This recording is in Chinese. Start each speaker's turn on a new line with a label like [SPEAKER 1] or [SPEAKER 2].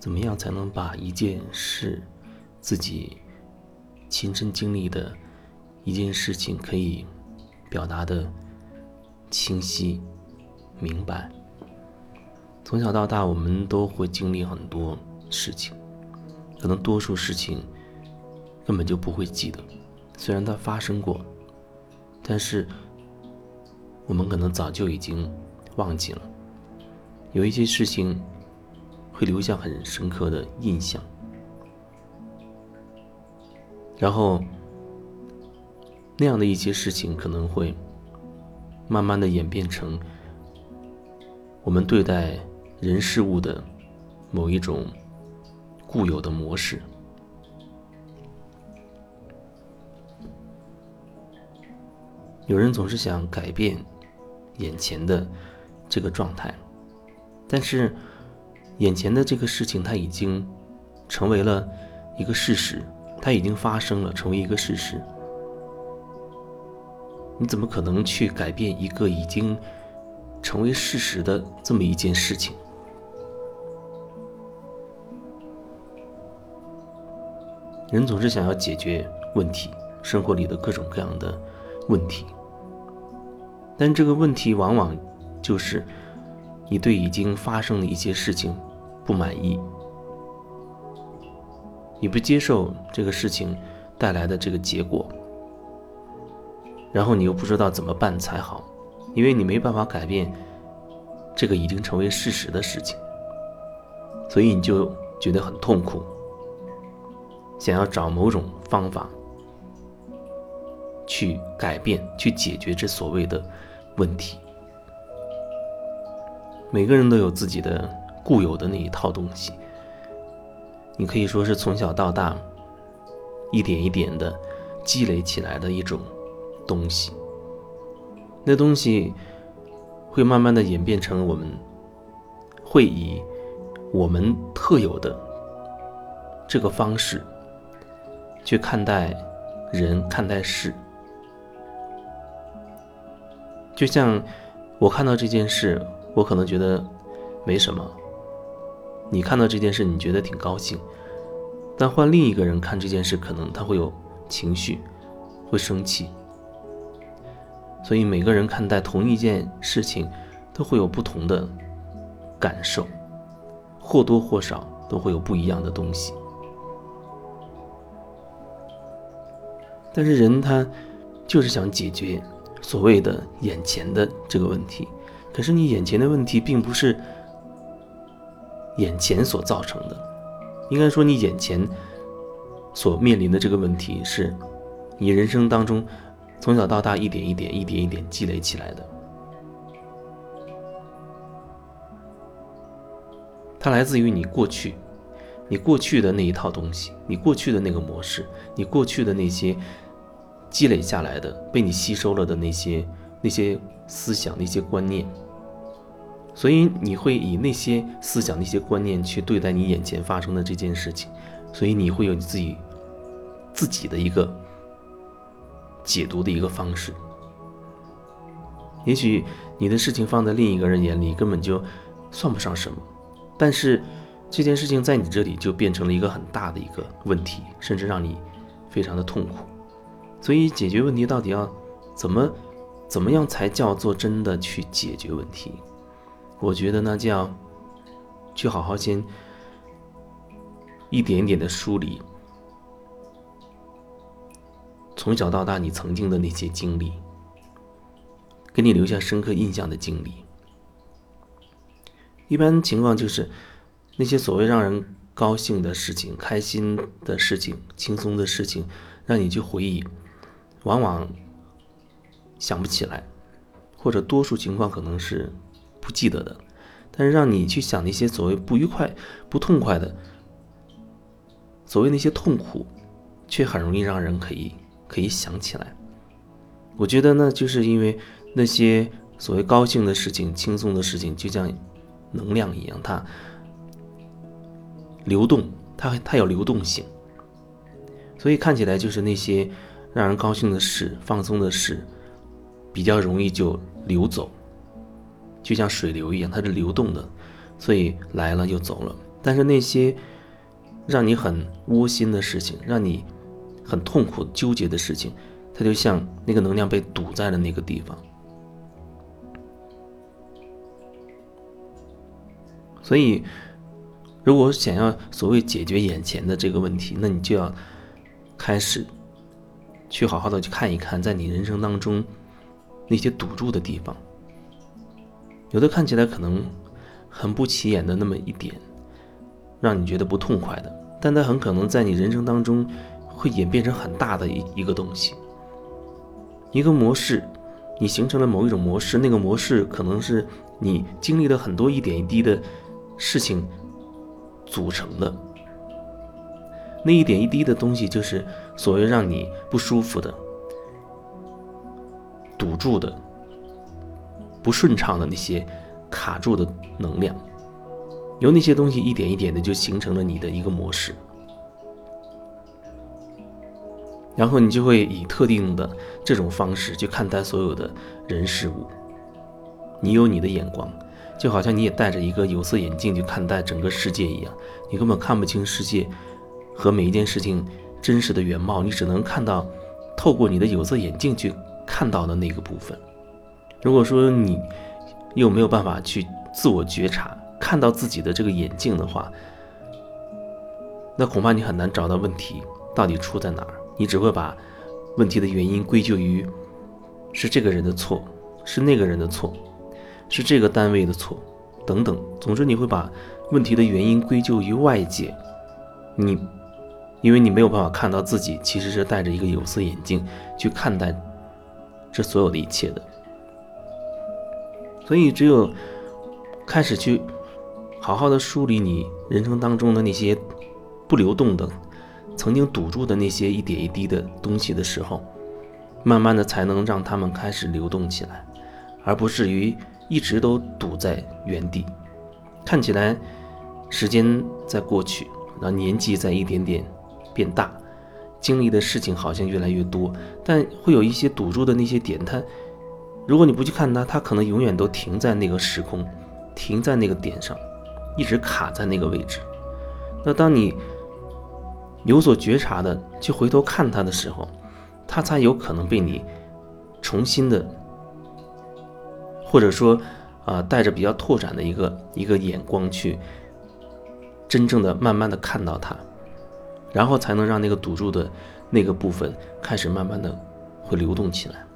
[SPEAKER 1] 怎么样才能把一件事，自己亲身经历的一件事情，可以表达的清晰、明白？从小到大，我们都会经历很多事情，可能多数事情根本就不会记得，虽然它发生过，但是我们可能早就已经忘记了。有一些事情会留下很深刻的印象，然后那样的一些事情可能会慢慢的演变成我们对待。人事物的某一种固有的模式，有人总是想改变眼前的这个状态，但是眼前的这个事情它已经成为了一个事实，它已经发生了，成为一个事实。你怎么可能去改变一个已经成为事实的这么一件事情？人总是想要解决问题，生活里的各种各样的问题，但这个问题往往就是你对已经发生的一些事情不满意，你不接受这个事情带来的这个结果，然后你又不知道怎么办才好，因为你没办法改变这个已经成为事实的事情，所以你就觉得很痛苦。想要找某种方法去改变、去解决这所谓的问题。每个人都有自己的固有的那一套东西，你可以说是从小到大一点一点的积累起来的一种东西。那东西会慢慢的演变成我们会以我们特有的这个方式。去看待人，看待事，就像我看到这件事，我可能觉得没什么；你看到这件事，你觉得挺高兴。但换另一个人看这件事，可能他会有情绪，会生气。所以每个人看待同一件事情，都会有不同的感受，或多或少都会有不一样的东西。但是人他就是想解决所谓的眼前的这个问题，可是你眼前的问题并不是眼前所造成的，应该说你眼前所面临的这个问题是你人生当中从小到大一点一点、一点一点积累起来的，它来自于你过去。你过去的那一套东西，你过去的那个模式，你过去的那些积累下来的、被你吸收了的那些那些思想、那些观念，所以你会以那些思想、那些观念去对待你眼前发生的这件事情，所以你会有你自己自己的一个解读的一个方式。也许你的事情放在另一个人眼里根本就算不上什么，但是。这件事情在你这里就变成了一个很大的一个问题，甚至让你非常的痛苦。所以解决问题到底要怎么怎么样才叫做真的去解决问题？我觉得呢，就要去好好先一点一点的梳理从小到大你曾经的那些经历，给你留下深刻印象的经历。一般情况就是。那些所谓让人高兴的事情、开心的事情、轻松的事情，让你去回忆，往往想不起来，或者多数情况可能是不记得的。但是让你去想那些所谓不愉快、不痛快的，所谓那些痛苦，却很容易让人可以可以想起来。我觉得呢，就是因为那些所谓高兴的事情、轻松的事情，就像能量一样，它。流动，它它有流动性，所以看起来就是那些让人高兴的事、放松的事，比较容易就流走，就像水流一样，它是流动的，所以来了又走了，但是那些让你很窝心的事情，让你很痛苦、纠结的事情，它就像那个能量被堵在了那个地方。所以，如果想要所谓解决眼前的这个问题，那你就要开始去好好的去看一看，在你人生当中那些堵住的地方，有的看起来可能很不起眼的那么一点，让你觉得不痛快的，但它很可能在你人生当中会演变成很大的一一个东西，一个模式，你形成了某一种模式，那个模式可能是你经历了很多一点一滴的。事情组成的那一点一滴的东西，就是所谓让你不舒服的、堵住的、不顺畅的那些卡住的能量，由那些东西一点一点的就形成了你的一个模式，然后你就会以特定的这种方式去看待所有的人事物，你有你的眼光。就好像你也戴着一个有色眼镜去看待整个世界一样，你根本看不清世界和每一件事情真实的原貌，你只能看到透过你的有色眼镜去看到的那个部分。如果说你又没有办法去自我觉察，看到自己的这个眼镜的话，那恐怕你很难找到问题到底出在哪儿。你只会把问题的原因归咎于是这个人的错，是那个人的错。是这个单位的错，等等。总之，你会把问题的原因归咎于外界，你，因为你没有办法看到自己其实是戴着一个有色眼镜去看待这所有的一切的。所以，只有开始去好好的梳理你人生当中的那些不流动的、曾经堵住的那些一点一滴的东西的时候，慢慢的才能让他们开始流动起来，而不至于。一直都堵在原地，看起来时间在过去，然后年纪在一点点变大，经历的事情好像越来越多，但会有一些堵住的那些点，它如果你不去看它，它可能永远都停在那个时空，停在那个点上，一直卡在那个位置。那当你有所觉察的去回头看它的时候，它才有可能被你重新的。或者说，啊，带着比较拓展的一个一个眼光去，真正的慢慢的看到它，然后才能让那个堵住的那个部分开始慢慢的会流动起来。